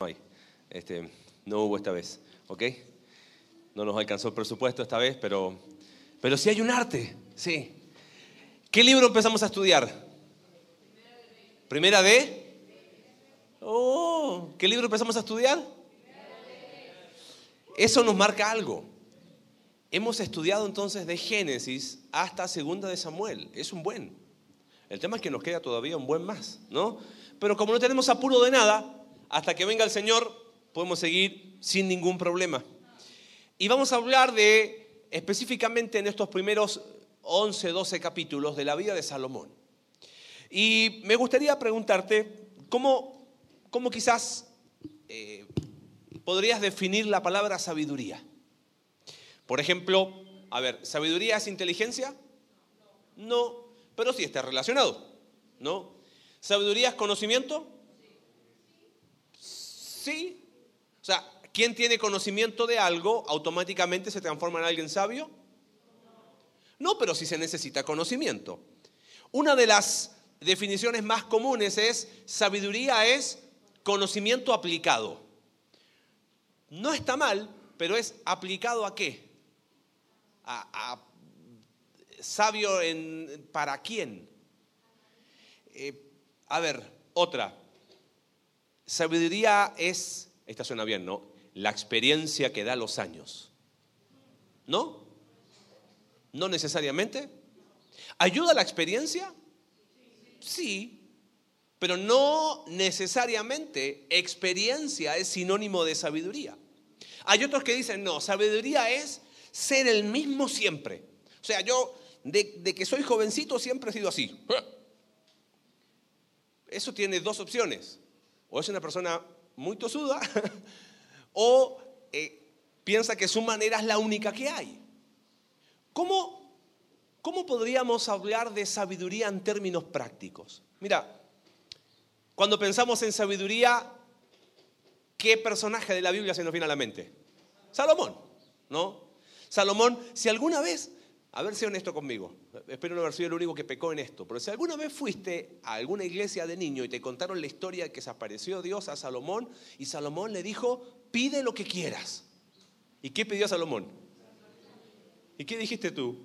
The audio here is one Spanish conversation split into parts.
Hay. Este, no hubo esta vez, ¿ok? No nos alcanzó el presupuesto esta vez, pero, pero sí hay un arte, sí. ¿Qué libro empezamos a estudiar? Primera de... Oh, ¿qué libro empezamos a estudiar? Eso nos marca algo. Hemos estudiado entonces de Génesis hasta Segunda de Samuel. Es un buen. El tema es que nos queda todavía un buen más, ¿no? Pero como no tenemos apuro de nada, hasta que venga el Señor, podemos seguir sin ningún problema. Y vamos a hablar de, específicamente en estos primeros 11, 12 capítulos de la vida de Salomón. Y me gustaría preguntarte, ¿cómo, cómo quizás eh, podrías definir la palabra sabiduría? Por ejemplo, a ver, ¿sabiduría es inteligencia? No, pero sí está relacionado, ¿no? ¿Sabiduría es conocimiento? Sí. O sea, ¿quién tiene conocimiento de algo automáticamente se transforma en alguien sabio? No, pero sí se necesita conocimiento. Una de las definiciones más comunes es sabiduría es conocimiento aplicado. No está mal, pero es aplicado a qué? A, sabio en, para quién. Eh, a ver, otra. Sabiduría es, esta suena bien, ¿no? La experiencia que da los años. ¿No? No necesariamente. ¿Ayuda la experiencia? Sí, pero no necesariamente experiencia es sinónimo de sabiduría. Hay otros que dicen, no, sabiduría es ser el mismo siempre. O sea, yo de, de que soy jovencito siempre he sido así. Eso tiene dos opciones o es una persona muy tosuda, o eh, piensa que su manera es la única que hay. ¿Cómo, ¿Cómo podríamos hablar de sabiduría en términos prácticos? Mira, cuando pensamos en sabiduría, ¿qué personaje de la Biblia se nos viene a la mente? Salomón, ¿no? Salomón, si alguna vez a ver, si honesto conmigo. Espero no haber sido el único que pecó en esto. Pero si alguna vez fuiste a alguna iglesia de niño y te contaron la historia de que se apareció Dios a Salomón y Salomón le dijo, pide lo que quieras. ¿Y qué pidió Salomón? ¿Y qué dijiste tú?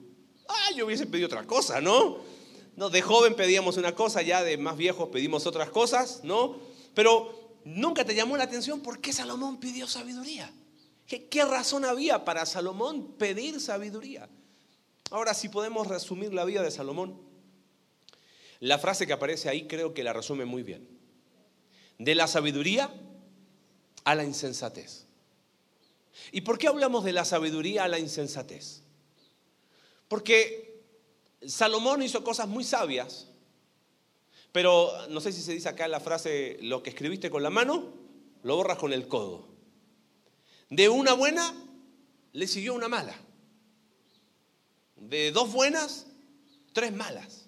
Ah, yo hubiese pedido otra cosa, ¿no? No, de joven pedíamos una cosa, ya de más viejos pedimos otras cosas, ¿no? Pero nunca te llamó la atención por qué Salomón pidió sabiduría. ¿Qué, qué razón había para Salomón pedir sabiduría? Ahora, si podemos resumir la vida de Salomón, la frase que aparece ahí creo que la resume muy bien. De la sabiduría a la insensatez. ¿Y por qué hablamos de la sabiduría a la insensatez? Porque Salomón hizo cosas muy sabias, pero no sé si se dice acá la frase, lo que escribiste con la mano, lo borras con el codo. De una buena le siguió una mala de dos buenas, tres malas.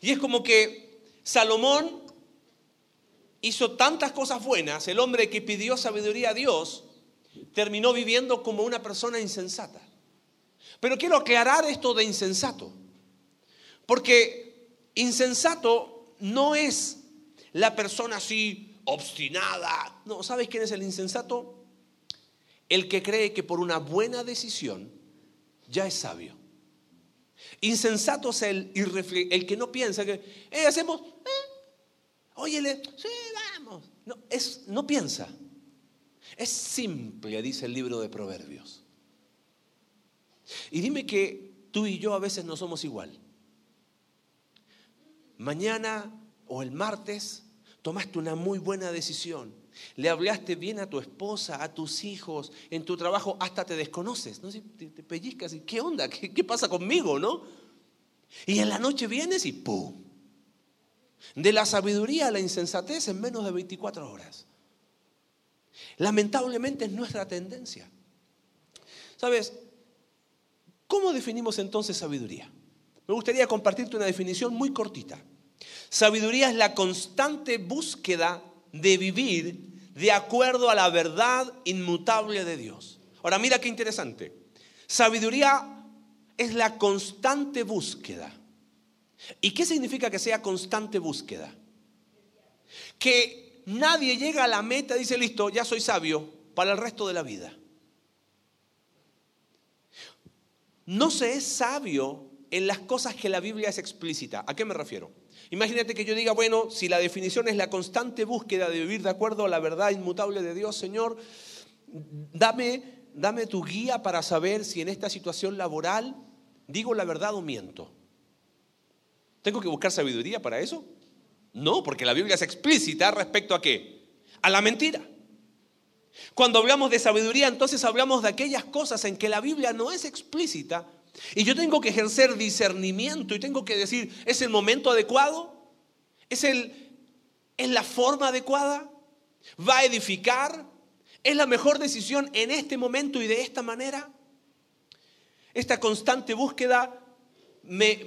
Y es como que Salomón hizo tantas cosas buenas, el hombre que pidió sabiduría a Dios, terminó viviendo como una persona insensata. Pero quiero aclarar esto de insensato, porque insensato no es la persona así obstinada. No, ¿sabes quién es el insensato? El que cree que por una buena decisión ya es sabio. Insensato es el, que no piensa que, eh, hacemos, eh, óyele, sí, vamos. No piensa. Es simple, dice el libro de Proverbios. Y dime que tú y yo a veces no somos igual. Mañana o el martes tomaste una muy buena decisión le hablaste bien a tu esposa, a tus hijos, en tu trabajo, hasta te desconoces, ¿no? Te, pellizcas y ¿qué onda? ¿Qué, ¿Qué pasa conmigo, no? Y en la noche vienes y ¡pum! De la sabiduría a la insensatez en menos de 24 horas. Lamentablemente es nuestra tendencia. ¿Sabes? ¿Cómo definimos entonces sabiduría? Me gustaría compartirte una definición muy cortita. Sabiduría es la constante búsqueda de vivir de acuerdo a la verdad inmutable de Dios. Ahora mira qué interesante. Sabiduría es la constante búsqueda. ¿Y qué significa que sea constante búsqueda? Que nadie llega a la meta y dice, listo, ya soy sabio para el resto de la vida. No se es sabio en las cosas que la Biblia es explícita. ¿A qué me refiero? Imagínate que yo diga, bueno, si la definición es la constante búsqueda de vivir de acuerdo a la verdad inmutable de Dios, Señor, dame, dame tu guía para saber si en esta situación laboral digo la verdad o miento. ¿Tengo que buscar sabiduría para eso? No, porque la Biblia es explícita respecto a qué? A la mentira. Cuando hablamos de sabiduría, entonces hablamos de aquellas cosas en que la Biblia no es explícita y yo tengo que ejercer discernimiento y tengo que decir, ¿es el momento adecuado? ¿Es, el, ¿Es la forma adecuada? ¿Va a edificar? ¿Es la mejor decisión en este momento y de esta manera? Esta constante búsqueda me,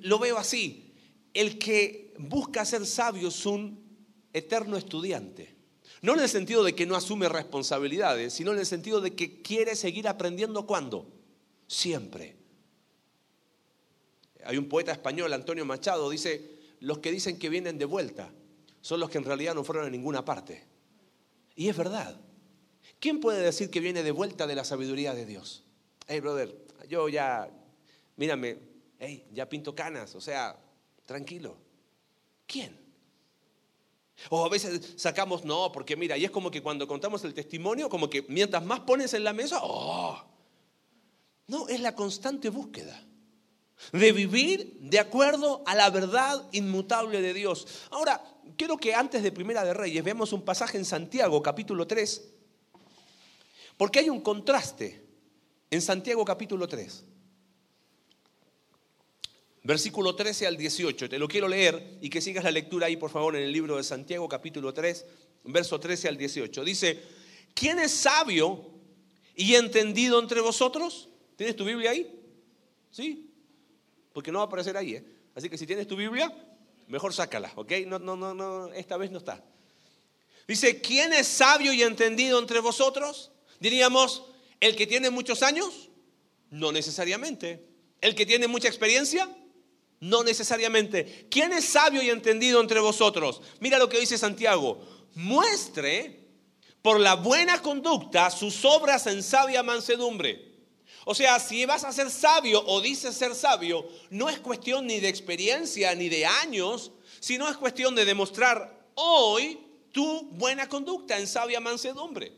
lo veo así. El que busca ser sabio es un eterno estudiante. No en el sentido de que no asume responsabilidades, sino en el sentido de que quiere seguir aprendiendo cuando. Siempre. Hay un poeta español, Antonio Machado, dice, los que dicen que vienen de vuelta son los que en realidad no fueron a ninguna parte. Y es verdad. ¿Quién puede decir que viene de vuelta de la sabiduría de Dios? Hey, brother, yo ya, mírame, hey, ya pinto canas, o sea, tranquilo. ¿Quién? O a veces sacamos, no, porque mira, y es como que cuando contamos el testimonio, como que mientras más pones en la mesa, oh. No, es la constante búsqueda de vivir de acuerdo a la verdad inmutable de Dios. Ahora, quiero que antes de Primera de Reyes veamos un pasaje en Santiago, capítulo 3, porque hay un contraste en Santiago, capítulo 3. Versículo 13 al 18. Te lo quiero leer y que sigas la lectura ahí, por favor, en el libro de Santiago, capítulo 3, verso 13 al 18. Dice, ¿quién es sabio y entendido entre vosotros? ¿Tienes tu Biblia ahí? ¿Sí? Porque no va a aparecer ahí. ¿eh? Así que si tienes tu Biblia, mejor sácala, ¿ok? No, no, no, no, esta vez no está. Dice, ¿quién es sabio y entendido entre vosotros? Diríamos, ¿el que tiene muchos años? No necesariamente. ¿El que tiene mucha experiencia? No necesariamente. ¿Quién es sabio y entendido entre vosotros? Mira lo que dice Santiago. Muestre por la buena conducta sus obras en sabia mansedumbre. O sea, si vas a ser sabio o dices ser sabio, no es cuestión ni de experiencia ni de años, sino es cuestión de demostrar hoy tu buena conducta en sabia mansedumbre.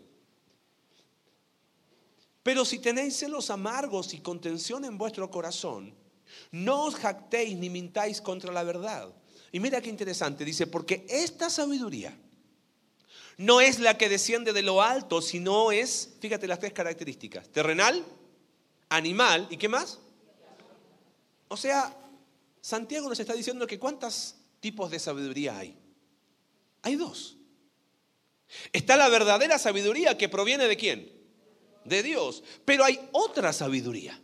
Pero si tenéis celos amargos y contención en vuestro corazón, no os jactéis ni mintáis contra la verdad. Y mira qué interesante, dice, porque esta sabiduría no es la que desciende de lo alto, sino es, fíjate las tres características, terrenal, animal y qué más? O sea, Santiago nos está diciendo que cuántos tipos de sabiduría hay. Hay dos. Está la verdadera sabiduría que proviene de quién? De Dios. Pero hay otra sabiduría.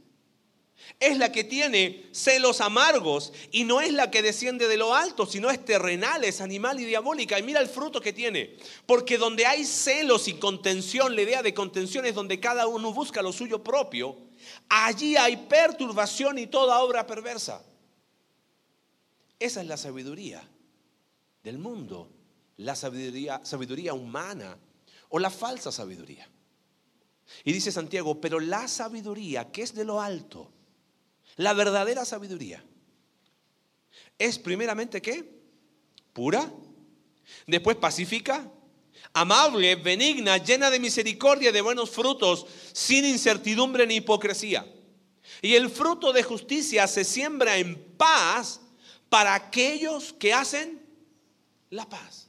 Es la que tiene celos amargos y no es la que desciende de lo alto, sino es terrenal, es animal y diabólica. Y mira el fruto que tiene. Porque donde hay celos y contención, la idea de contención es donde cada uno busca lo suyo propio, Allí hay perturbación y toda obra perversa. Esa es la sabiduría del mundo, la sabiduría, sabiduría humana o la falsa sabiduría. Y dice Santiago, pero la sabiduría que es de lo alto, la verdadera sabiduría, es primeramente qué? Pura, después pacífica, amable, benigna, llena de misericordia y de buenos frutos, sin incertidumbre ni hipocresía. Y el fruto de justicia se siembra en paz para aquellos que hacen la paz.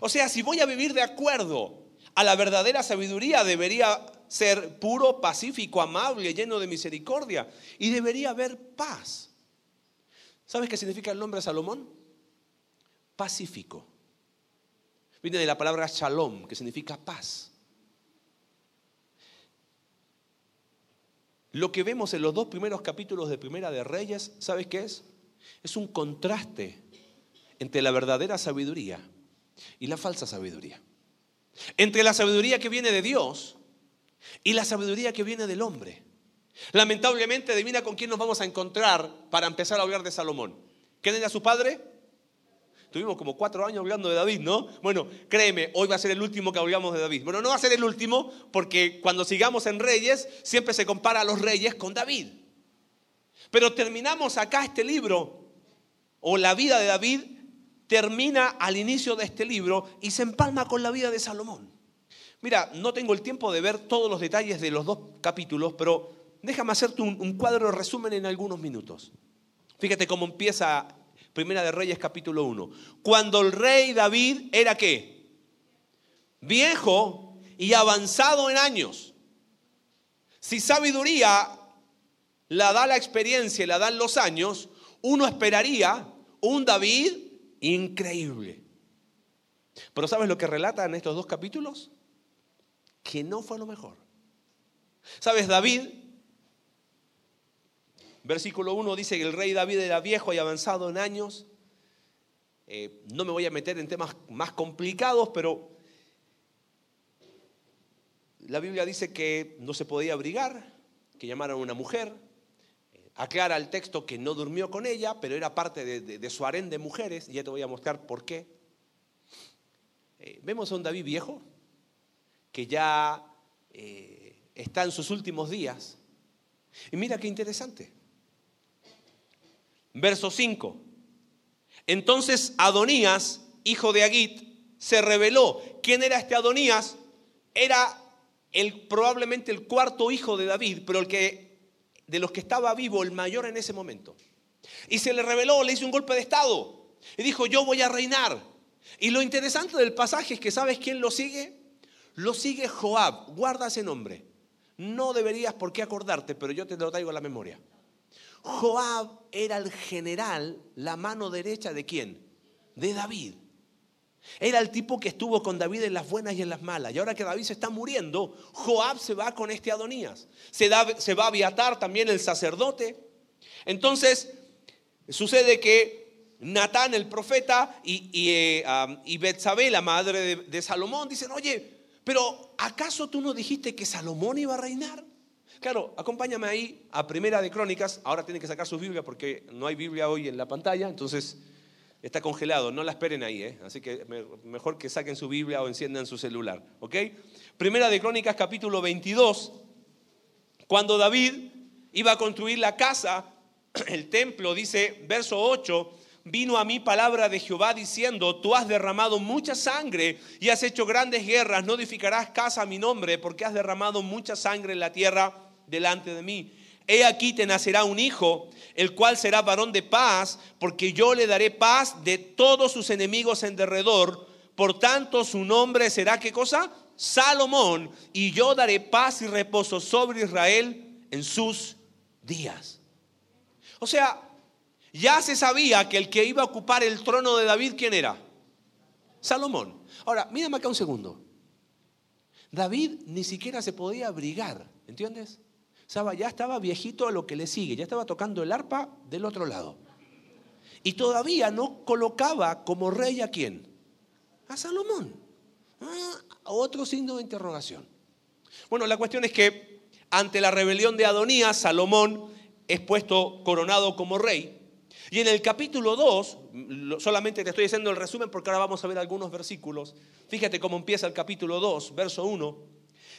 O sea, si voy a vivir de acuerdo a la verdadera sabiduría, debería ser puro, pacífico, amable, lleno de misericordia. Y debería haber paz. ¿Sabes qué significa el nombre de Salomón? Pacífico. Viene de la palabra shalom, que significa paz. Lo que vemos en los dos primeros capítulos de Primera de Reyes, ¿sabes qué es? Es un contraste entre la verdadera sabiduría y la falsa sabiduría. Entre la sabiduría que viene de Dios y la sabiduría que viene del hombre. Lamentablemente, adivina con quién nos vamos a encontrar para empezar a hablar de Salomón. ¿Quién era su padre? Tuvimos como cuatro años hablando de David, ¿no? Bueno, créeme, hoy va a ser el último que hablamos de David. Bueno, no va a ser el último porque cuando sigamos en Reyes siempre se compara a los reyes con David. Pero terminamos acá este libro, o la vida de David termina al inicio de este libro y se empalma con la vida de Salomón. Mira, no tengo el tiempo de ver todos los detalles de los dos capítulos, pero déjame hacerte un, cuadro de resumen en algunos minutos. Fíjate cómo empieza Primera de Reyes capítulo 1. Cuando el rey David era qué? Viejo y avanzado en años. Si sabiduría la da la experiencia y la dan los años, uno esperaría un David increíble. Pero ¿sabes lo que relatan estos dos capítulos? Que no fue lo mejor. ¿Sabes? David, versículo 1 dice que el rey David era viejo y avanzado en años. Eh, no me voy a meter en temas más complicados, pero la Biblia dice que no se podía abrigar, que llamaron a una mujer, Aclara el texto que no durmió con ella, pero era parte de, su harén de mujeres, y ya te voy a mostrar por qué. Eh, vemos a un David viejo, que ya eh, está en sus últimos días. Y mira qué interesante. Verso 5. Entonces Adonías, hijo de Agit, se reveló. ¿Quién era este Adonías? Era probablemente el cuarto hijo de David, pero el que de los que estaba vivo, el mayor en ese momento. Y se le reveló, le hizo un golpe de estado. Y dijo, yo voy a reinar. Y lo interesante del pasaje es que ¿sabes quién lo sigue? Lo sigue Joab. Guarda ese nombre. No deberías por qué acordarte, pero yo te lo traigo a la memoria. Joab era el general, la mano derecha de quién? De David. Era el tipo que estuvo con David en las buenas y en las malas. Y ahora que David se está muriendo, Joab se va con este Adonías. Se, va a aviatar también el sacerdote. Entonces, sucede que Natán, el profeta, y, y, eh, la madre de Salomón, dicen, oye, pero ¿acaso tú no dijiste que Salomón iba a reinar? Claro, acompáñame ahí a Primera de Crónicas. Ahora tienen que sacar su Biblia porque no hay Biblia hoy en la pantalla. Entonces, Está congelado, no la esperen ahí, ¿eh? así que mejor que saquen su Biblia o enciendan su celular. ¿ok? Primera de Crónicas capítulo 22, cuando David iba a construir la casa, el templo, dice verso 8, vino a mí palabra de Jehová diciendo, tú has derramado mucha sangre y has hecho grandes guerras, no edificarás casa a mi nombre porque has derramado mucha sangre en la tierra delante de mí. He aquí te nacerá un hijo, el cual será varón de paz, porque yo le daré paz de todos sus enemigos en derredor. Por tanto, su nombre será, ¿qué cosa? Salomón, y yo daré paz y reposo sobre Israel en sus días. O sea, ya se sabía que el que iba a ocupar el trono de David, ¿quién era? Salomón. Ahora, mírame acá un segundo. David ni siquiera se podía abrigar, ¿entiendes? Ya estaba viejito a lo que le sigue, ya estaba tocando el arpa del otro lado. Y todavía no colocaba como rey a quién? A Salomón. Ah, otro signo de interrogación. Bueno, la cuestión es que ante la rebelión de Adonías, Salomón es puesto coronado como rey. Y en el capítulo 2, solamente te estoy haciendo el resumen porque ahora vamos a ver algunos versículos. Fíjate cómo empieza el capítulo 2, verso 1.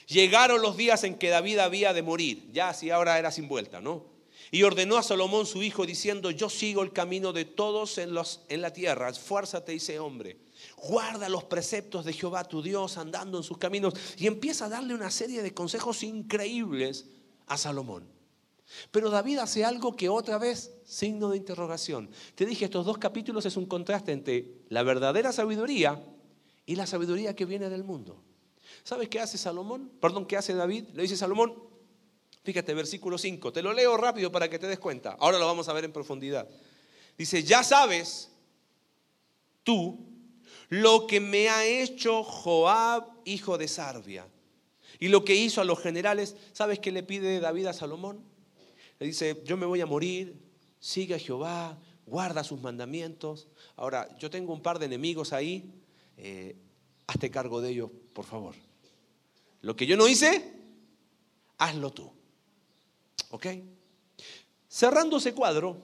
Llegaron los días en que David había de morir, ya así ahora era sin vuelta, ¿no? Y ordenó a Salomón su hijo diciendo, yo sigo el camino de todos en, los, en la tierra, esfuérzate y sé hombre. Guarda los preceptos de Jehová tu Dios andando en sus caminos. Y empieza a darle una serie de consejos increíbles a Salomón. Pero David hace algo que otra vez, signo de interrogación. Te dije, estos dos capítulos es un contraste entre la verdadera sabiduría y la sabiduría que viene del mundo. ¿Sabes qué hace Salomón? Perdón, ¿qué hace David? Le dice Salomón, fíjate, versículo 5, te lo leo rápido para que te des cuenta. Ahora lo vamos a ver en profundidad. Dice, ya sabes tú lo que me ha hecho Joab, hijo de Sarbia, y lo que hizo a los generales. ¿Sabes qué le pide David a Salomón? Le dice, yo me voy a morir, sigue a Jehová, guarda sus mandamientos. Ahora, yo tengo un par de enemigos ahí, eh, hazte cargo de ellos, por favor. Lo que yo no hice, hazlo tú. ¿Ok? Cerrando ese cuadro,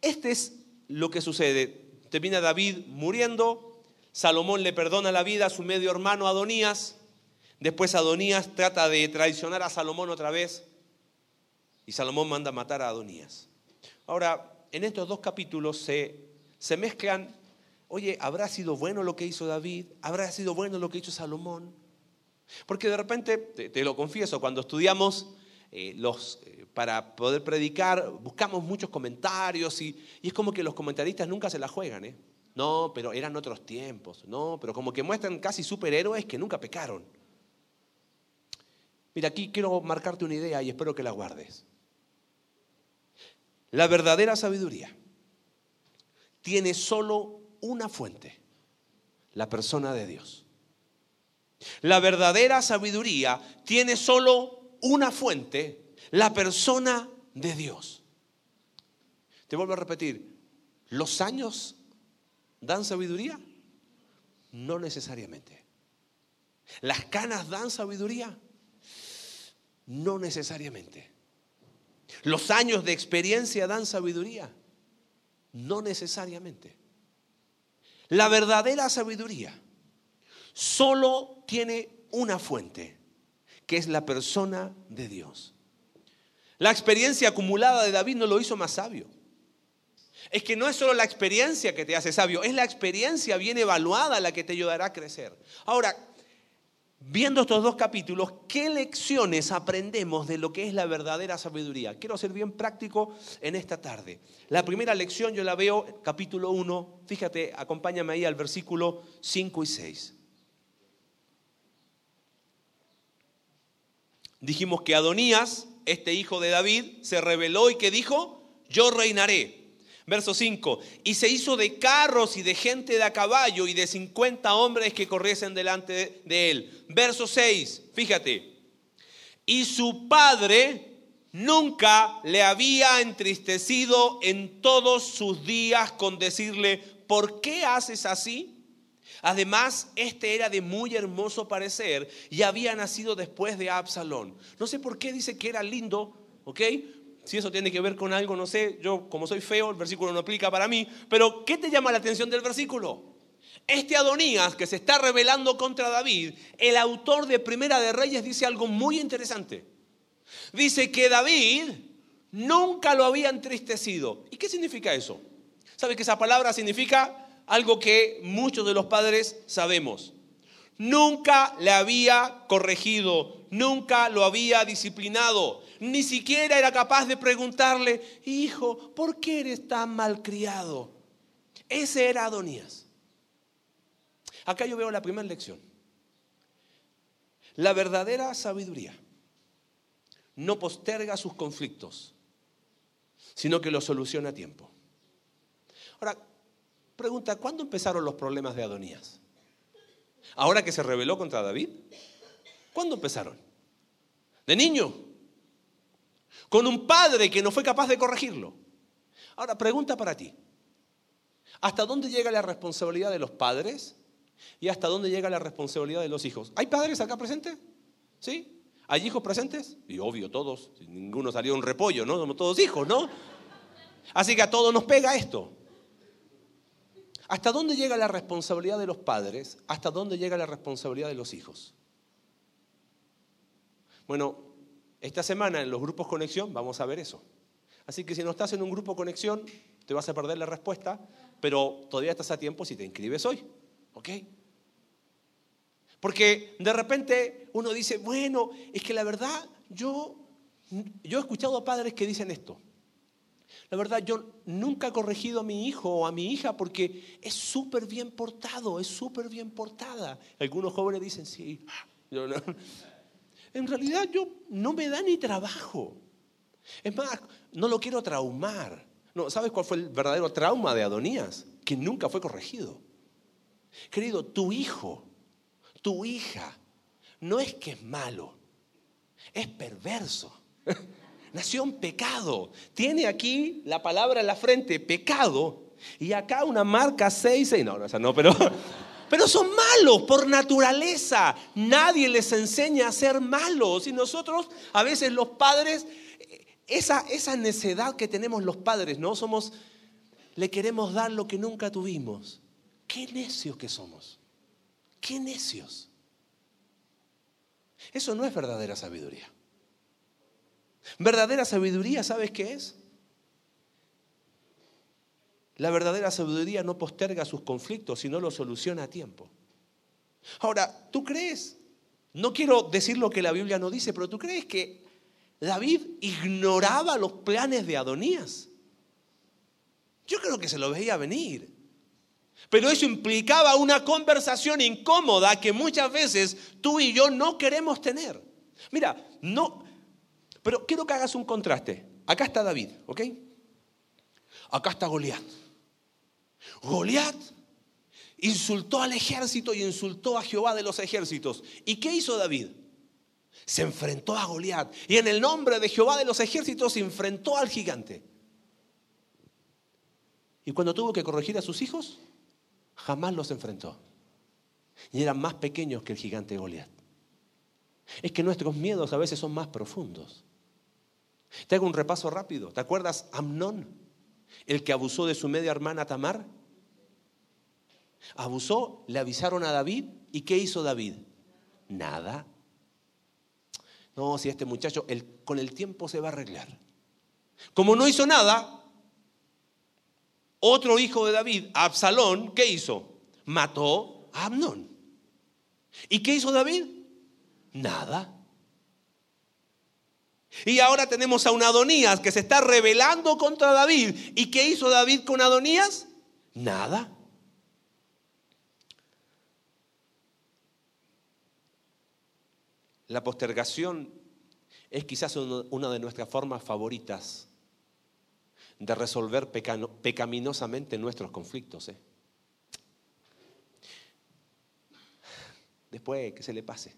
este es lo que sucede. Termina David muriendo, Salomón le perdona la vida a su medio hermano Adonías, después Adonías trata de traicionar a Salomón otra vez y Salomón manda matar a Adonías. Ahora, en estos dos capítulos se, se mezclan, oye, ¿habrá sido bueno lo que hizo David? ¿Habrá sido bueno lo que hizo Salomón? Porque de repente, te, lo confieso, cuando estudiamos eh, los, eh, para poder predicar, buscamos muchos comentarios y, y, es como que los comentaristas nunca se la juegan. ¿eh? No, pero eran otros tiempos. No, pero como que muestran casi superhéroes que nunca pecaron. Mira, aquí quiero marcarte una idea y espero que la guardes. La verdadera sabiduría tiene solo una fuente, la persona de Dios. La verdadera sabiduría tiene solo una fuente, la persona de Dios. Te vuelvo a repetir, ¿los años dan sabiduría? No necesariamente. ¿Las canas dan sabiduría? No necesariamente. ¿Los años de experiencia dan sabiduría? No necesariamente. La verdadera sabiduría solo tiene una fuente, que es la persona de Dios. La experiencia acumulada de David no lo hizo más sabio. Es que no es solo la experiencia que te hace sabio, es la experiencia bien evaluada la que te ayudará a crecer. Ahora, viendo estos dos capítulos, ¿qué lecciones aprendemos de lo que es la verdadera sabiduría? Quiero ser bien práctico en esta tarde. La primera lección yo la veo, capítulo 1, fíjate, acompáñame ahí al versículo 5 y 6. Dijimos que Adonías, este hijo de David, se rebeló y que dijo, yo reinaré. Verso 5, y se hizo de carros y de gente de a caballo y de 50 hombres que corriesen delante de él. Verso 6, fíjate, y su padre nunca le había entristecido en todos sus días con decirle, ¿por qué haces así? Además, este era de muy hermoso parecer y había nacido después de Absalón. No sé por qué dice que era lindo, ¿ok? Si eso tiene que ver con algo, no sé, yo como soy feo, el versículo no aplica para mí, pero ¿qué te llama la atención del versículo? Este Adonías que se está rebelando contra David, el autor de Primera de Reyes dice algo muy interesante. Dice que David nunca lo había entristecido. ¿Y qué significa eso? ¿Sabe que esa palabra significa algo que muchos de los padres sabemos. Nunca le había corregido, nunca lo había disciplinado, ni siquiera era capaz de preguntarle, hijo, ¿por qué eres tan malcriado? Ese era Adonías. Acá yo veo la primera lección. La verdadera sabiduría no posterga sus conflictos, sino que los soluciona a tiempo. Ahora, Pregunta, ¿cuándo empezaron los problemas de Adonías? ¿Ahora que se rebeló contra David? ¿Cuándo empezaron? De niño. Con un padre que no fue capaz de corregirlo. Ahora, pregunta para ti. ¿Hasta dónde llega la responsabilidad de los padres y hasta dónde llega la responsabilidad de los hijos? ¿Hay padres acá presentes? ¿Sí? ¿Hay hijos presentes? Y obvio, todos. Ninguno salió un repollo, ¿no? Somos todos hijos, ¿no? Así que a todos nos pega esto. ¿Hasta dónde llega la responsabilidad de los padres? ¿Hasta dónde llega la responsabilidad de los hijos? Bueno, esta semana en los grupos conexión vamos a ver eso. Así que si no estás en un grupo conexión, te vas a perder la respuesta, pero todavía estás a tiempo si te inscribes hoy. ¿Ok? Porque de repente uno dice, bueno, es que la verdad, yo, yo he escuchado a padres que dicen esto. La verdad, yo nunca he corregido a mi hijo o a mi hija porque es súper bien portado, es súper bien portada. Algunos jóvenes dicen, sí. En realidad yo no me da ni trabajo. Es más, no lo quiero traumar. No, ¿Sabes cuál fue el verdadero trauma de Adonías? Que nunca fue corregido. Querido, tu hijo, tu hija, no es que es malo, es perverso. Nació en pecado. Tiene aquí la palabra en la frente, pecado, y acá una marca 6, no, no, no, pero, pero son malos por naturaleza. Nadie les enseña a ser malos. Y nosotros, a veces los padres, esa, esa necedad que tenemos los padres, ¿no? Somos, le queremos dar lo que nunca tuvimos. Qué necios que somos. Qué necios. Eso no es verdadera sabiduría. Verdadera sabiduría, ¿sabes qué es? La verdadera sabiduría no posterga sus conflictos, sino los soluciona a tiempo. Ahora, ¿tú crees? No quiero decir lo que la Biblia no dice, pero ¿tú crees que David ignoraba los planes de Adonías? Yo creo que se lo veía venir. Pero eso implicaba una conversación incómoda que muchas veces tú y yo no queremos tener. Mira, no, pero quiero que hagas un contraste. Acá está David, ¿ok? Acá está Goliat. Goliat insultó al ejército y insultó a Jehová de los ejércitos. ¿Y qué hizo David? Se enfrentó a Goliat y en el nombre de Jehová de los ejércitos se enfrentó al gigante. Y cuando tuvo que corregir a sus hijos, jamás los enfrentó. Y eran más pequeños que el gigante Goliat. Es que nuestros miedos a veces son más profundos. Te hago un repaso rápido. ¿Te acuerdas Amnón? El que abusó de su media hermana Tamar. Abusó, le avisaron a David. ¿Y qué hizo David? Nada. No, si este muchacho con el tiempo se va a arreglar. Como no hizo nada, otro hijo de David, Absalón, ¿qué hizo? Mató a Amnón. ¿Y qué hizo David? Nada. Y ahora tenemos a un Adonías que se está rebelando contra David. ¿Y qué hizo David con Adonías? Nada. La postergación es quizás una de nuestras formas favoritas de resolver pecaminosamente nuestros conflictos. ¿eh? Después que se le pase.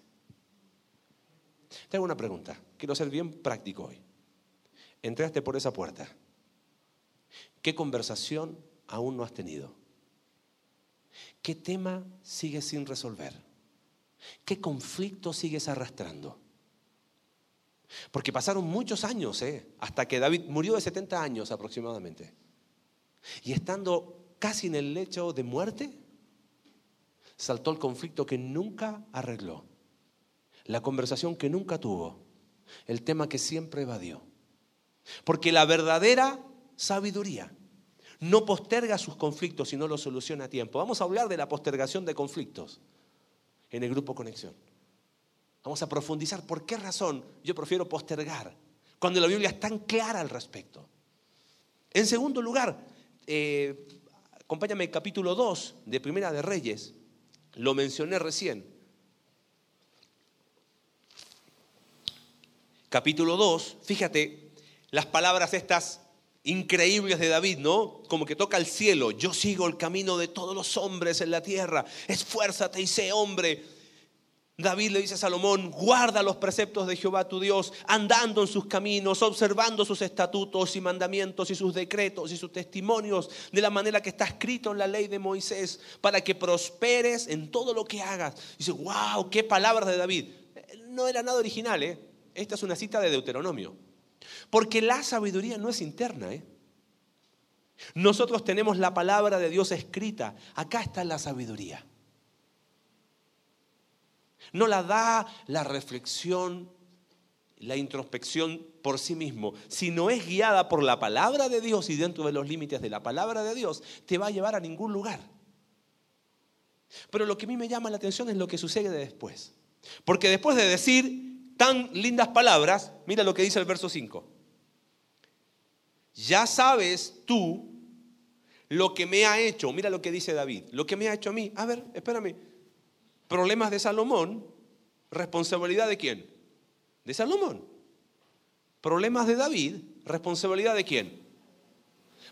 Te hago una pregunta. Quiero ser bien práctico hoy. Entraste por esa puerta. ¿Qué conversación aún no has tenido? ¿Qué tema sigues sin resolver? ¿Qué conflicto sigues arrastrando? Porque pasaron muchos años, ¿eh? hasta que David murió de 70 años aproximadamente. Y estando casi en el lecho de muerte, saltó el conflicto que nunca arregló, la conversación que nunca tuvo, el tema que siempre evadió. Porque la verdadera sabiduría no posterga sus conflictos, sino los soluciona a tiempo. Vamos a hablar de la postergación de conflictos en el grupo Conexión. Vamos a profundizar por qué razón yo prefiero postergar cuando la Biblia es tan clara al respecto. En segundo lugar, eh, acompáñame al capítulo 2 de Primera de Reyes, lo mencioné recién. Capítulo 2, fíjate las palabras estas increíbles de David, ¿no? Como que toca el cielo, yo sigo el camino de todos los hombres en la tierra, esfuérzate y sé hombre David le dice a Salomón, guarda los preceptos de Jehová tu Dios, andando en sus caminos, observando sus estatutos y mandamientos y sus decretos y sus testimonios, de la manera que está escrito en la ley de Moisés, para que prosperes en todo lo que hagas. dice, wow, qué palabras de David. No era nada original, ¿eh? Esta es una cita de Deuteronomio. Porque la sabiduría no es interna, ¿eh? Nosotros tenemos la palabra de Dios escrita. Acá está la sabiduría. No la da la reflexión, la introspección por sí mismo, sino es guiada por la palabra de Dios y dentro de los límites de la palabra de Dios, te va a llevar a ningún lugar. Pero lo que a mí me llama la atención es lo que sucede después. Porque después de decir tan lindas palabras, mira lo que dice el verso 5. Ya sabes tú lo que me ha hecho, mira lo que dice David, lo que me ha hecho a mí. A ver, espérame, Problemas de Salomón, responsabilidad de quién? De Salomón. Problemas de David, responsabilidad de quién?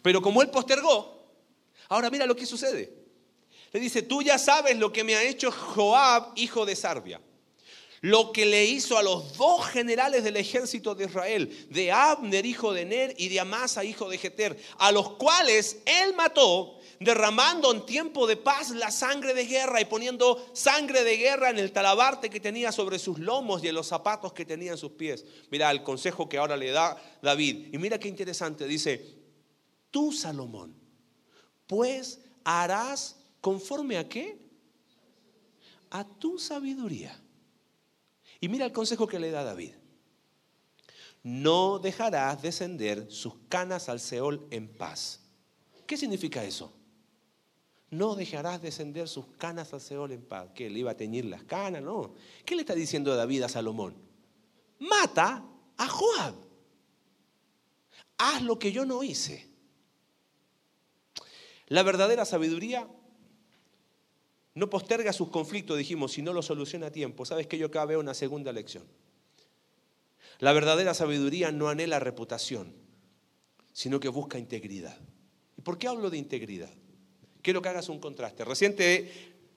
Pero como él postergó, ahora mira lo que sucede. Le dice, tú ya sabes lo que me ha hecho Joab, hijo de Sarbia. Lo que le hizo a los dos generales del ejército de Israel, de Abner, hijo de Ner, y de Amasa, hijo de Jeter, a los cuales él mató derramando en tiempo de paz la sangre de guerra y poniendo sangre de guerra en el talabarte que tenía sobre sus lomos y en los zapatos que tenía en sus pies. Mira el consejo que ahora le da David. Y mira qué interesante, dice, tú Salomón, pues harás conforme a qué? A tu sabiduría. Y mira el consejo que le da David. No dejarás descender sus canas al Seol en paz. ¿Qué significa eso? No dejarás descender sus canas al Seol en paz. ¿Que le iba a teñir las canas? No. ¿Qué le está diciendo David a Salomón? Mata a Joab. Haz lo que yo no hice. La verdadera sabiduría no posterga sus conflictos, dijimos, si no lo soluciona a tiempo. ¿Sabes que yo acá veo una segunda lección? La verdadera sabiduría no anhela reputación, sino que busca integridad. ¿Y por qué hablo de integridad? Quiero que hagas un contraste. Recién te,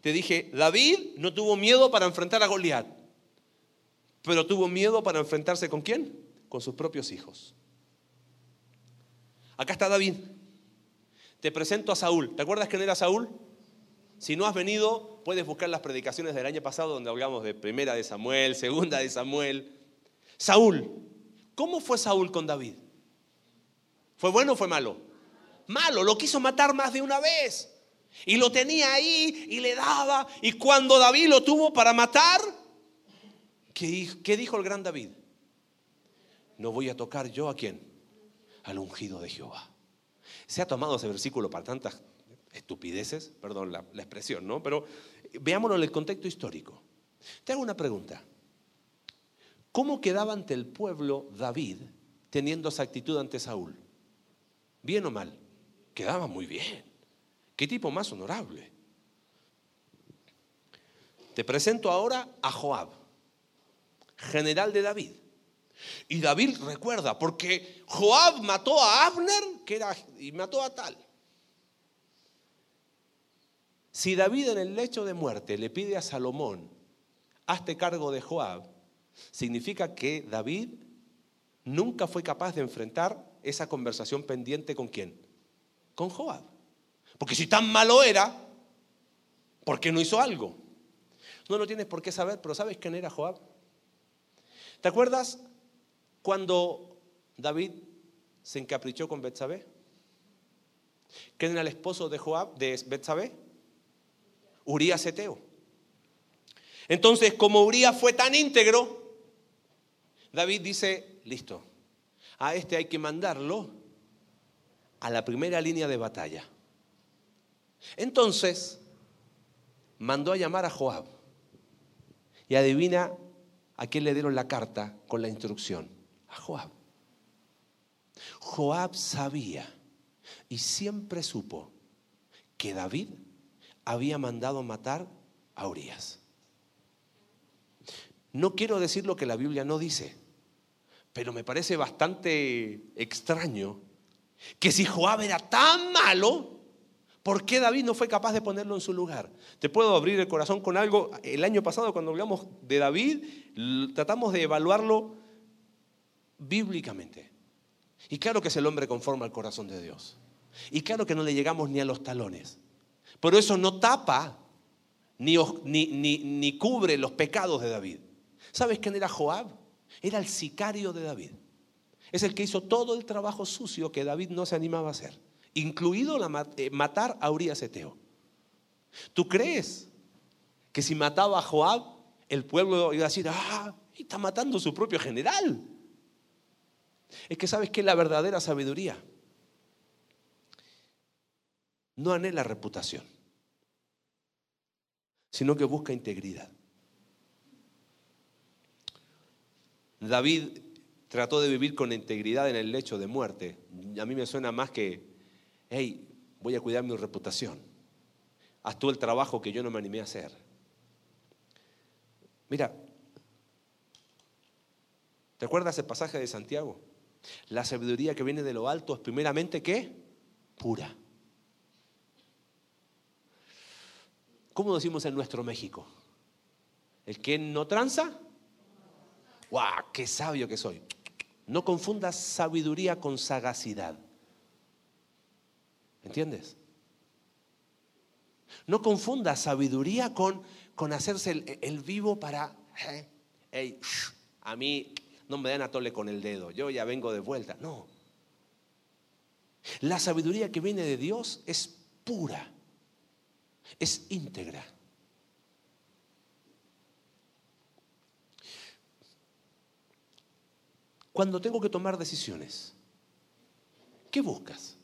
dije, David no tuvo miedo para enfrentar a Goliat, pero tuvo miedo para enfrentarse con quién? Con sus propios hijos. Acá está David. Te presento a Saúl. ¿Te acuerdas quién era Saúl? Si no has venido, puedes buscar las predicaciones del año pasado donde hablamos de primera de Samuel, segunda de Samuel. Saúl. ¿Cómo fue Saúl con David? ¿Fue bueno o fue malo? Malo, lo quiso matar más de una vez. Y lo tenía ahí y le daba. Y cuando David lo tuvo para matar, ¿qué, dijo el gran David? No voy a tocar yo a quién? Al ungido de Jehová. Se ha tomado ese versículo para tantas estupideces, perdón la, expresión, ¿no? Pero veámoslo en el contexto histórico. Te hago una pregunta. ¿Cómo quedaba ante el pueblo David teniendo esa actitud ante Saúl? ¿Bien o mal? Quedaba muy bien. ¿Qué tipo más honorable? Te presento ahora a Joab, general de David. Y David recuerda, porque Joab mató a Abner que era, y mató a tal. Si David en el lecho de muerte le pide a Salomón, hazte cargo de Joab, significa que David nunca fue capaz de enfrentar esa conversación pendiente con quién? Con Joab. Porque si tan malo era, ¿por qué no hizo algo? No lo tienes por qué saber, pero ¿sabes quién era Joab? ¿Te acuerdas cuando David se encaprichó con Betsabé? ¿Quién era el esposo de Joab, de Betsabé? Urías Eteo. Entonces, como Urías fue tan íntegro, David dice, listo, a este hay que mandarlo a la primera línea de batalla. Entonces, mandó a llamar a Joab. Y adivina a quién le dieron la carta con la instrucción. A Joab. Joab sabía y siempre supo que David había mandado matar a Urias. No quiero decir lo que la Biblia no dice, pero me parece bastante extraño que si Joab era tan malo, ¿por qué David no fue capaz de ponerlo en su lugar? Te puedo abrir el corazón con algo. El año pasado cuando hablamos de David, tratamos de evaluarlo bíblicamente. Y claro que es el hombre conforme al corazón de Dios. Y claro que no le llegamos ni a los talones. Pero eso no tapa ni, ni, cubre los pecados de David. ¿Sabes quién era Joab? Era el sicario de David. Es el que hizo todo el trabajo sucio que David no se animaba a hacer, incluido eh, matar a Urias Eteo. ¿Tú crees que si mataba a Joab, el pueblo iba a decir, ah, está matando a su propio general? Es que sabes que la verdadera sabiduría no anhela reputación, sino que busca integridad. David trató de vivir con integridad en el lecho de muerte. A mí me suena más que, hey, voy a cuidar mi reputación. Haz tú el trabajo que yo no me animé a hacer. Mira, ¿te acuerdas el pasaje de Santiago? La sabiduría que viene de lo alto es primeramente qué? Pura. ¿Cómo decimos en nuestro México? El que no tranza, ¡guau! ¡Qué sabio que soy! No confundas sabiduría con sagacidad. ¿Entiendes? No confundas sabiduría con, con hacerse el, vivo para, hey, a mí no me dan a tole con el dedo, yo ya vengo de vuelta. No. La sabiduría que viene de Dios es pura, es íntegra. Cuando tengo que tomar decisiones, ¿qué buscas?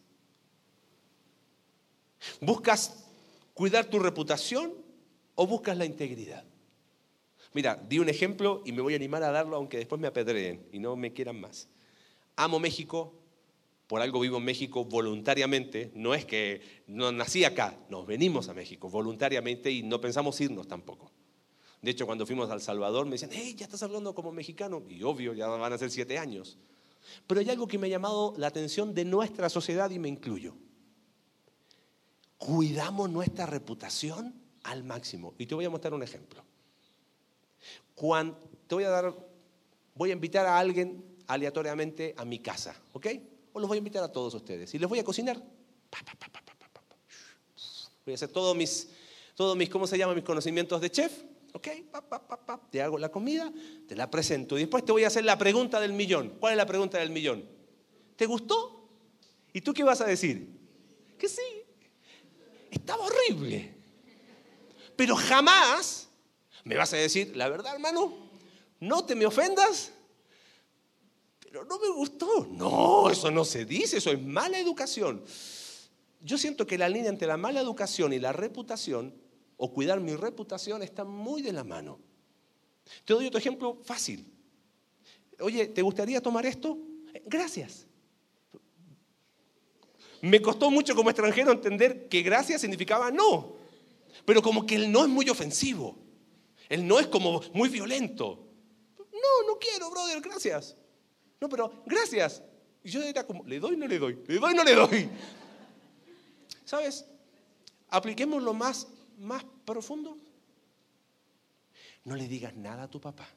¿Buscas cuidar tu reputación o buscas la integridad? Mira, di un ejemplo y me voy a animar a darlo aunque después me apedreen y no me quieran más. Amo México, por algo vivo en México voluntariamente, no es que no nací acá, nos venimos a México voluntariamente y no pensamos irnos tampoco. De hecho, cuando fuimos a El Salvador me decían, hey, ya estás hablando como mexicano. Y obvio, ya van a ser siete años. Pero hay algo que me ha llamado la atención de nuestra sociedad y me incluyo. Cuidamos nuestra reputación al máximo. Y te voy a mostrar un ejemplo. Te voy a dar, voy a invitar a alguien aleatoriamente a mi casa, ¿ok? O los voy a invitar a todos ustedes. Y les voy a cocinar. Voy a hacer todos mis, todos mis, ¿cómo se llama? Mis conocimientos de chef ¿Ok? te hago la comida, te la presento. Y después te voy a hacer la pregunta del millón. ¿Cuál es la pregunta del millón? ¿Te gustó? ¿Y tú qué vas a decir? Que sí. Estaba horrible. Pero jamás me vas a decir, la verdad, hermano, no te me ofendas, pero no me gustó. No, eso no se dice, eso es mala educación. Yo siento que la línea entre la mala educación y la reputación o cuidar mi reputación está muy de la mano. Te doy otro ejemplo fácil. Oye, ¿te gustaría tomar esto? Gracias. Me costó mucho como extranjero entender que gracias significaba no. Pero como que el no es muy ofensivo. El no es como muy violento. No, no quiero, brother, gracias. No, pero gracias. Y yo era como, le doy, no le doy, le doy, no le doy. ¿Sabes? Apliquemos lo más más profundo, no le digas nada a tu papá,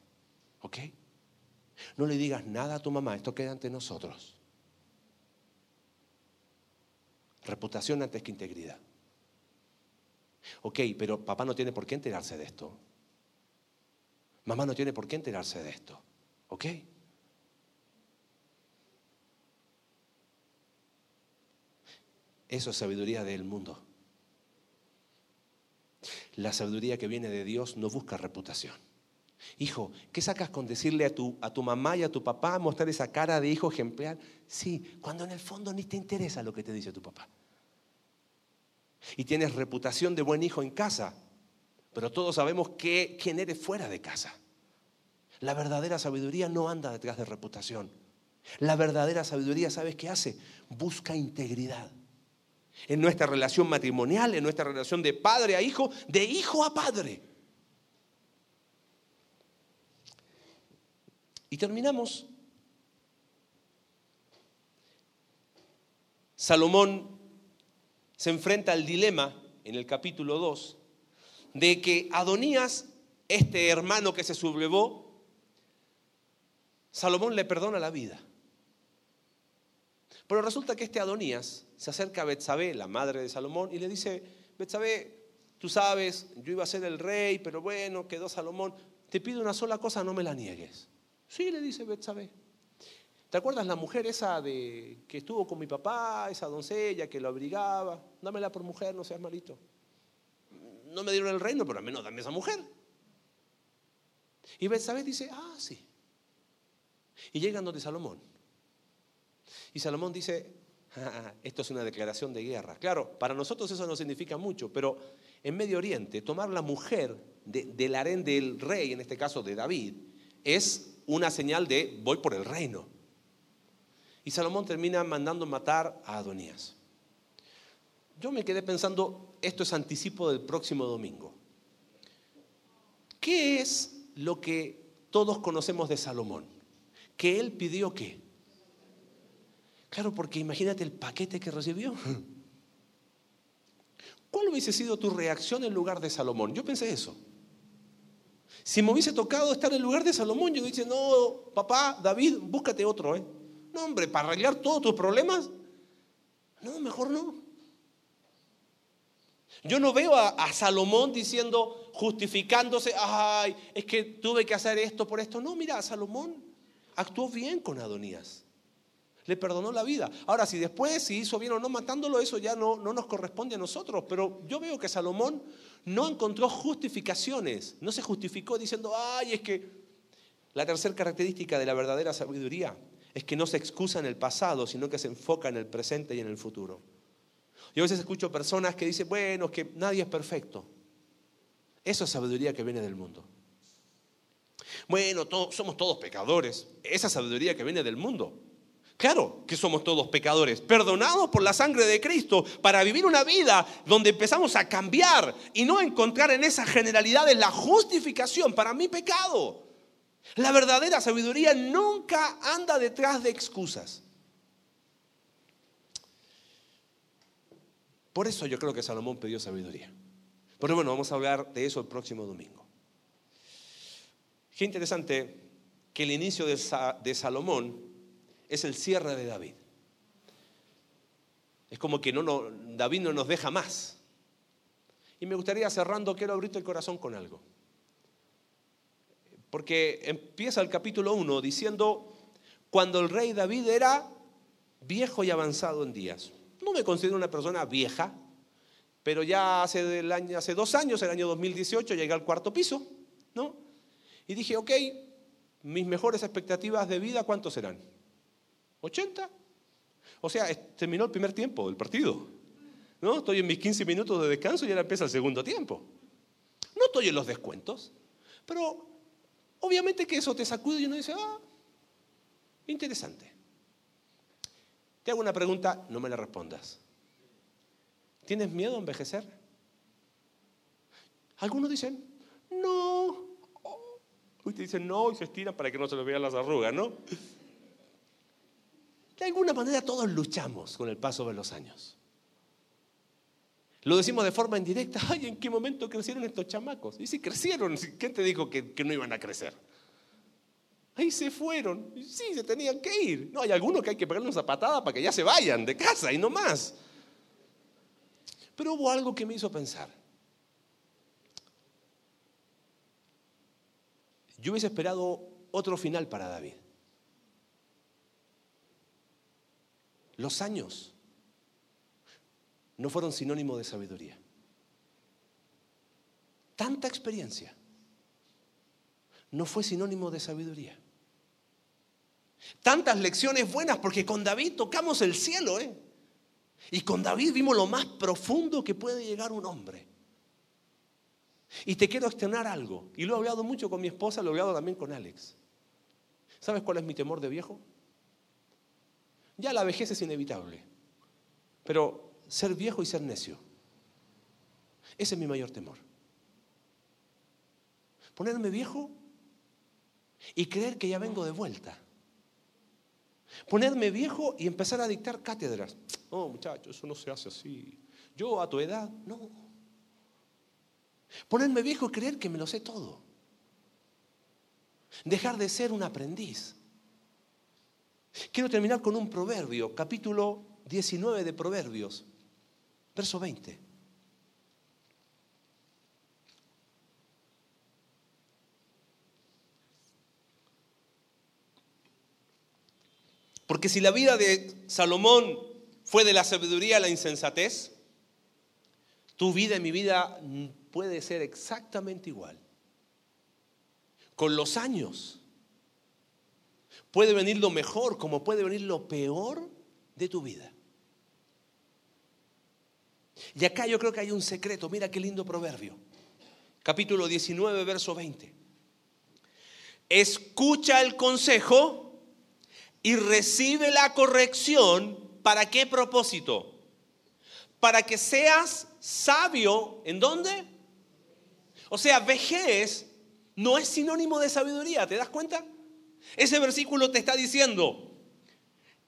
¿ok? No le digas nada a tu mamá, esto queda ante nosotros. Reputación antes que integridad. Ok, pero papá no tiene por qué enterarse de esto. Mamá no tiene por qué enterarse de esto. ¿Ok? Eso es sabiduría del mundo. La sabiduría que viene de Dios no busca reputación. Hijo, ¿qué sacas con decirle a tu, a tu mamá y a tu papá, mostrar esa cara de hijo ejemplar? Sí, cuando en el fondo ni te interesa lo que te dice tu papá. Y tienes reputación de buen hijo en casa, pero todos sabemos que, quién eres fuera de casa. La verdadera sabiduría no anda detrás de reputación. La verdadera sabiduría, ¿sabes qué hace? Busca integridad en nuestra relación matrimonial, en nuestra relación de padre a hijo, de hijo a padre. Y terminamos. Salomón se enfrenta al dilema en el capítulo 2 de que Adonías, este hermano que se sublevó, Salomón le perdona la vida. Pero resulta que este Adonías se acerca a Betsabé, la madre de Salomón, y le dice, Betsabé, tú sabes, yo iba a ser el rey, pero bueno, quedó Salomón. Te pido una sola cosa, no me la niegues. Sí, le dice Betsabé. ¿Te acuerdas la mujer esa de que estuvo con mi papá, esa doncella que lo abrigaba? Dámela por mujer, no seas malito. No me dieron el reino, pero al menos dame esa mujer. Y Betsabé dice, ah, sí. Y llegan donde Salomón. Y Salomón dice, esto es una declaración de guerra. Claro, para nosotros eso no significa mucho, pero en Medio Oriente tomar la mujer del harén del rey, en este caso de David, es una señal de voy por el reino. Y Salomón termina mandando matar a Adonías. Yo me quedé pensando, esto es anticipo del próximo domingo. ¿Qué es lo que todos conocemos de Salomón? Que él pidió qué? Claro, porque imagínate el paquete que recibió. ¿Cuál hubiese sido tu reacción en lugar de Salomón? Yo pensé eso. Si me hubiese tocado estar en lugar de Salomón, yo dice, no, papá, David, búscate otro, ¿eh? No, hombre, para arreglar todos tus problemas. No, mejor no. Yo no veo a, a, Salomón diciendo, justificándose, ay, es que tuve que hacer esto por esto. No, mira, Salomón actuó bien con Adonías. Le perdonó la vida. Ahora, si después, si hizo bien o no matándolo, eso ya no, no nos corresponde a nosotros. Pero yo veo que Salomón no encontró justificaciones. No se justificó diciendo, ay, es que la tercera característica de la verdadera sabiduría es que no se excusa en el pasado, sino que se enfoca en el presente y en el futuro. Yo a veces escucho personas que dicen, bueno, es que nadie es perfecto. Eso es sabiduría que viene del mundo. Bueno, somos todos pecadores. Esa sabiduría que viene del mundo. Claro que somos todos pecadores, perdonados por la sangre de Cristo para vivir una vida donde empezamos a cambiar y no encontrar en esas generalidades la justificación para mi pecado. La verdadera sabiduría nunca anda detrás de excusas. Por eso yo creo que Salomón pidió sabiduría. Pero bueno, vamos a hablar de eso el próximo domingo. Qué interesante que el inicio de, Salomón es el cierre de David. Es como que no, David no nos deja más. Y me gustaría cerrando, quiero abrirte el corazón con algo. Porque empieza el capítulo 1 diciendo, cuando el rey David era viejo y avanzado en días. No me considero una persona vieja, pero ya hace, año, hace dos años, el año 2018, llegué al cuarto piso, ¿no? Y dije, ok, mis mejores expectativas de vida, ¿cuántos serán? ¿80? O sea, terminó el primer tiempo del partido. ¿No? Estoy en mis 15 minutos de descanso y ahora empieza el segundo tiempo. No estoy en los descuentos, pero Obviamente que eso te sacude y uno dice, ah, interesante. Te hago una pregunta, no me la respondas. ¿Tienes miedo a envejecer? Algunos dicen, no. Ustedes dicen no y se estiran para que no se les vean las arrugas, ¿no? De alguna manera todos luchamos con el paso de los años. Lo decimos de forma indirecta, ay, ¿en qué momento crecieron estos chamacos? Y si crecieron, ¿quién te dijo que, no iban a crecer? Ahí se fueron, sí, se tenían que ir. No, hay algunos que hay que pegarle una zapatada para que ya se vayan de casa y no más. Pero hubo algo que me hizo pensar. Yo hubiese esperado otro final para David. Los años no fueron sinónimo de sabiduría. Tanta experiencia no fue sinónimo de sabiduría. Tantas lecciones buenas, porque con David tocamos el cielo, ¿eh? Y con David vimos lo más profundo que puede llegar un hombre. Y te quiero externar algo, y lo he hablado mucho con mi esposa, lo he hablado también con Alex. ¿Sabes cuál es mi temor de viejo? Ya la vejez es inevitable, pero ser viejo y ser necio. Ese es mi mayor temor. Ponerme viejo y creer que ya vengo de vuelta. Ponerme viejo y empezar a dictar cátedras. No, muchachos, eso no se hace así. Yo a tu edad, no. Ponerme viejo y creer que me lo sé todo. Dejar de ser un aprendiz. Quiero terminar con un proverbio, capítulo 19 de Proverbios. Verso 20. Porque si la vida de Salomón fue de la sabiduría a la insensatez, tu vida y mi vida puede ser exactamente igual. Con los años puede venir lo mejor como puede venir lo peor de tu vida. Y acá yo creo que hay un secreto. Mira qué lindo proverbio. Capítulo 19, verso 20. Escucha el consejo y recibe la corrección. ¿Para qué propósito? Para que seas sabio. ¿En dónde? O sea, vejez no es sinónimo de sabiduría. ¿Te das cuenta? Ese versículo te está diciendo,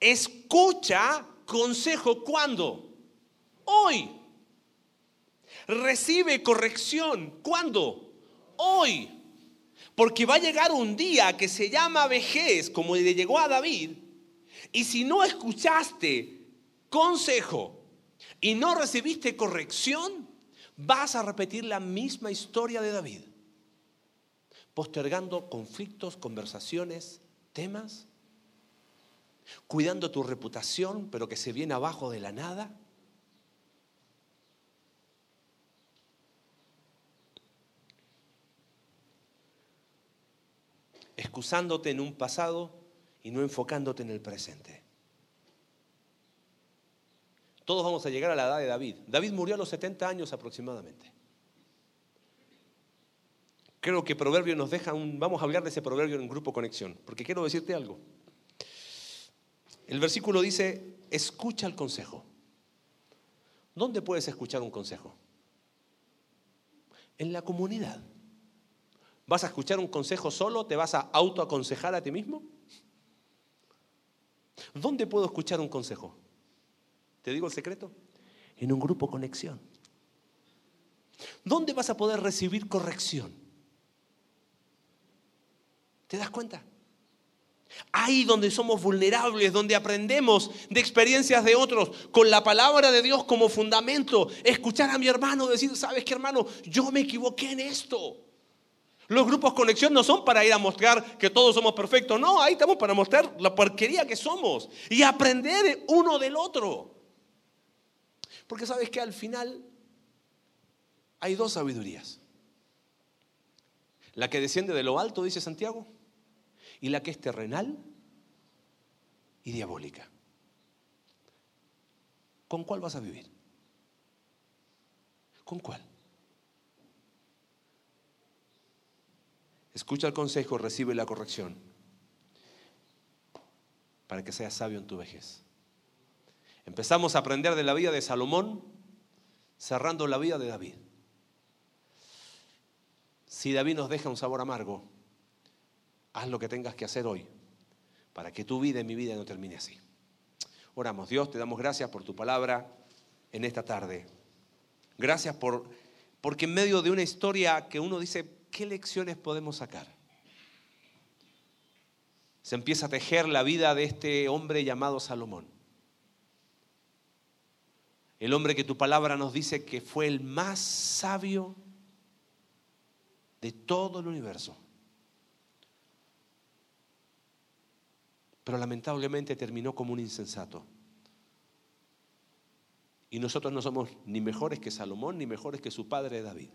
escucha consejo cuando? Hoy recibe corrección. ¿Cuándo? Hoy. Porque va a llegar un día que se llama vejez, como le llegó a David. Y si no escuchaste consejo y no recibiste corrección, vas a repetir la misma historia de David. Postergando conflictos, conversaciones, temas. cuidando tu reputación, pero que se viene abajo de la nada. excusándote en un pasado y no enfocándote en el presente. Todos vamos a llegar a la edad de David. David murió a los 70 años aproximadamente. Creo que Proverbio nos deja un... Vamos a hablar de ese proverbio en Grupo Conexión, porque quiero decirte algo. El versículo dice, escucha el consejo. ¿Dónde puedes escuchar un consejo? En la comunidad. ¿Vas a escuchar un consejo solo? ¿Te vas a autoaconsejar a ti mismo? ¿Dónde puedo escuchar un consejo? ¿Te digo el secreto? En un grupo conexión. ¿Dónde vas a poder recibir corrección? ¿Te das cuenta? Ahí donde somos vulnerables, donde aprendemos de experiencias de otros, con la palabra de Dios como fundamento. Escuchar a mi hermano decir, ¿sabes qué hermano? Yo me equivoqué en esto. Los grupos conexión no son para ir a mostrar que todos somos perfectos. No, ahí estamos para mostrar la porquería que somos y aprender uno del otro. Porque sabes que al final hay dos sabidurías. La que desciende de lo alto, dice Santiago, y la que es terrenal y diabólica. ¿Con cuál vas a vivir? ¿Con cuál? Escucha el consejo, recibe la corrección para que seas sabio en tu vejez. Empezamos a aprender de la vida de Salomón cerrando la vida de David. Si David nos deja un sabor amargo, haz lo que tengas que hacer hoy para que tu vida y mi vida no termine así. Oramos, Dios, te damos gracias por tu palabra en esta tarde. Gracias por porque en medio de una historia que uno dice, ¿qué lecciones podemos sacar? Se empieza a tejer la vida de este hombre llamado Salomón. El hombre que tu palabra nos dice que fue el más sabio de todo el universo. Pero lamentablemente terminó como un insensato. Y nosotros no somos ni mejores que Salomón, ni mejores que su padre David.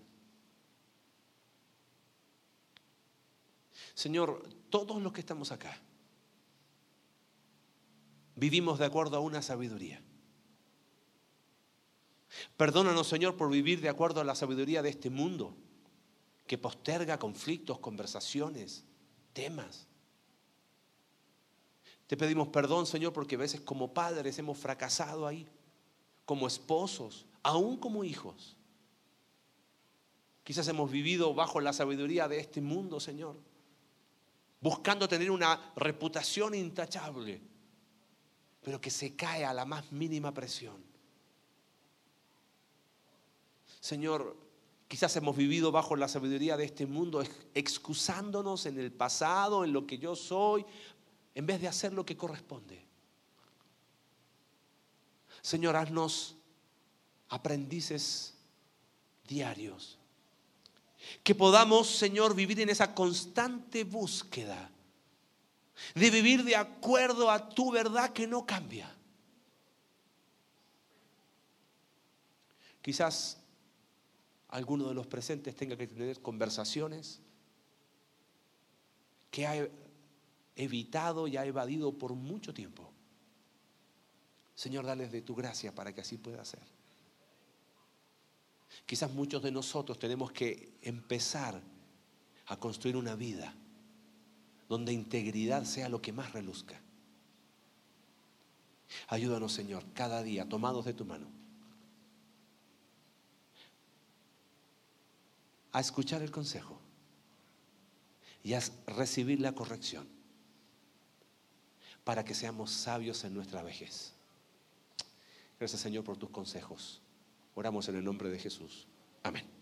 Señor, todos los que estamos acá vivimos de acuerdo a una sabiduría. Perdónanos, Señor, por vivir de acuerdo a la sabiduría de este mundo, que posterga conflictos, conversaciones, temas. Te pedimos perdón, Señor, porque a veces como padres hemos fracasado ahí, como esposos, aún como hijos. Quizás hemos vivido bajo la sabiduría de este mundo, Señor buscando tener una reputación intachable, pero que se cae a la más mínima presión. Señor, quizás hemos vivido bajo la sabiduría de este mundo, excusándonos en el pasado, en lo que yo soy, en vez de hacer lo que corresponde. Señor, haznos aprendices diarios que podamos, Señor, vivir en esa constante búsqueda de vivir de acuerdo a tu verdad que no cambia. Quizás alguno de los presentes tenga que tener conversaciones que ha evitado y ha evadido por mucho tiempo. Señor, dales de tu gracia para que así pueda ser. Quizás muchos de nosotros tenemos que empezar a construir una vida donde integridad sea lo que más reluzca. Ayúdanos, Señor, cada día, tomados de tu mano, a escuchar el consejo y a recibir la corrección para que seamos sabios en nuestra vejez. Gracias, Señor, por tus consejos. Oramos en el nombre de Jesús. Amén.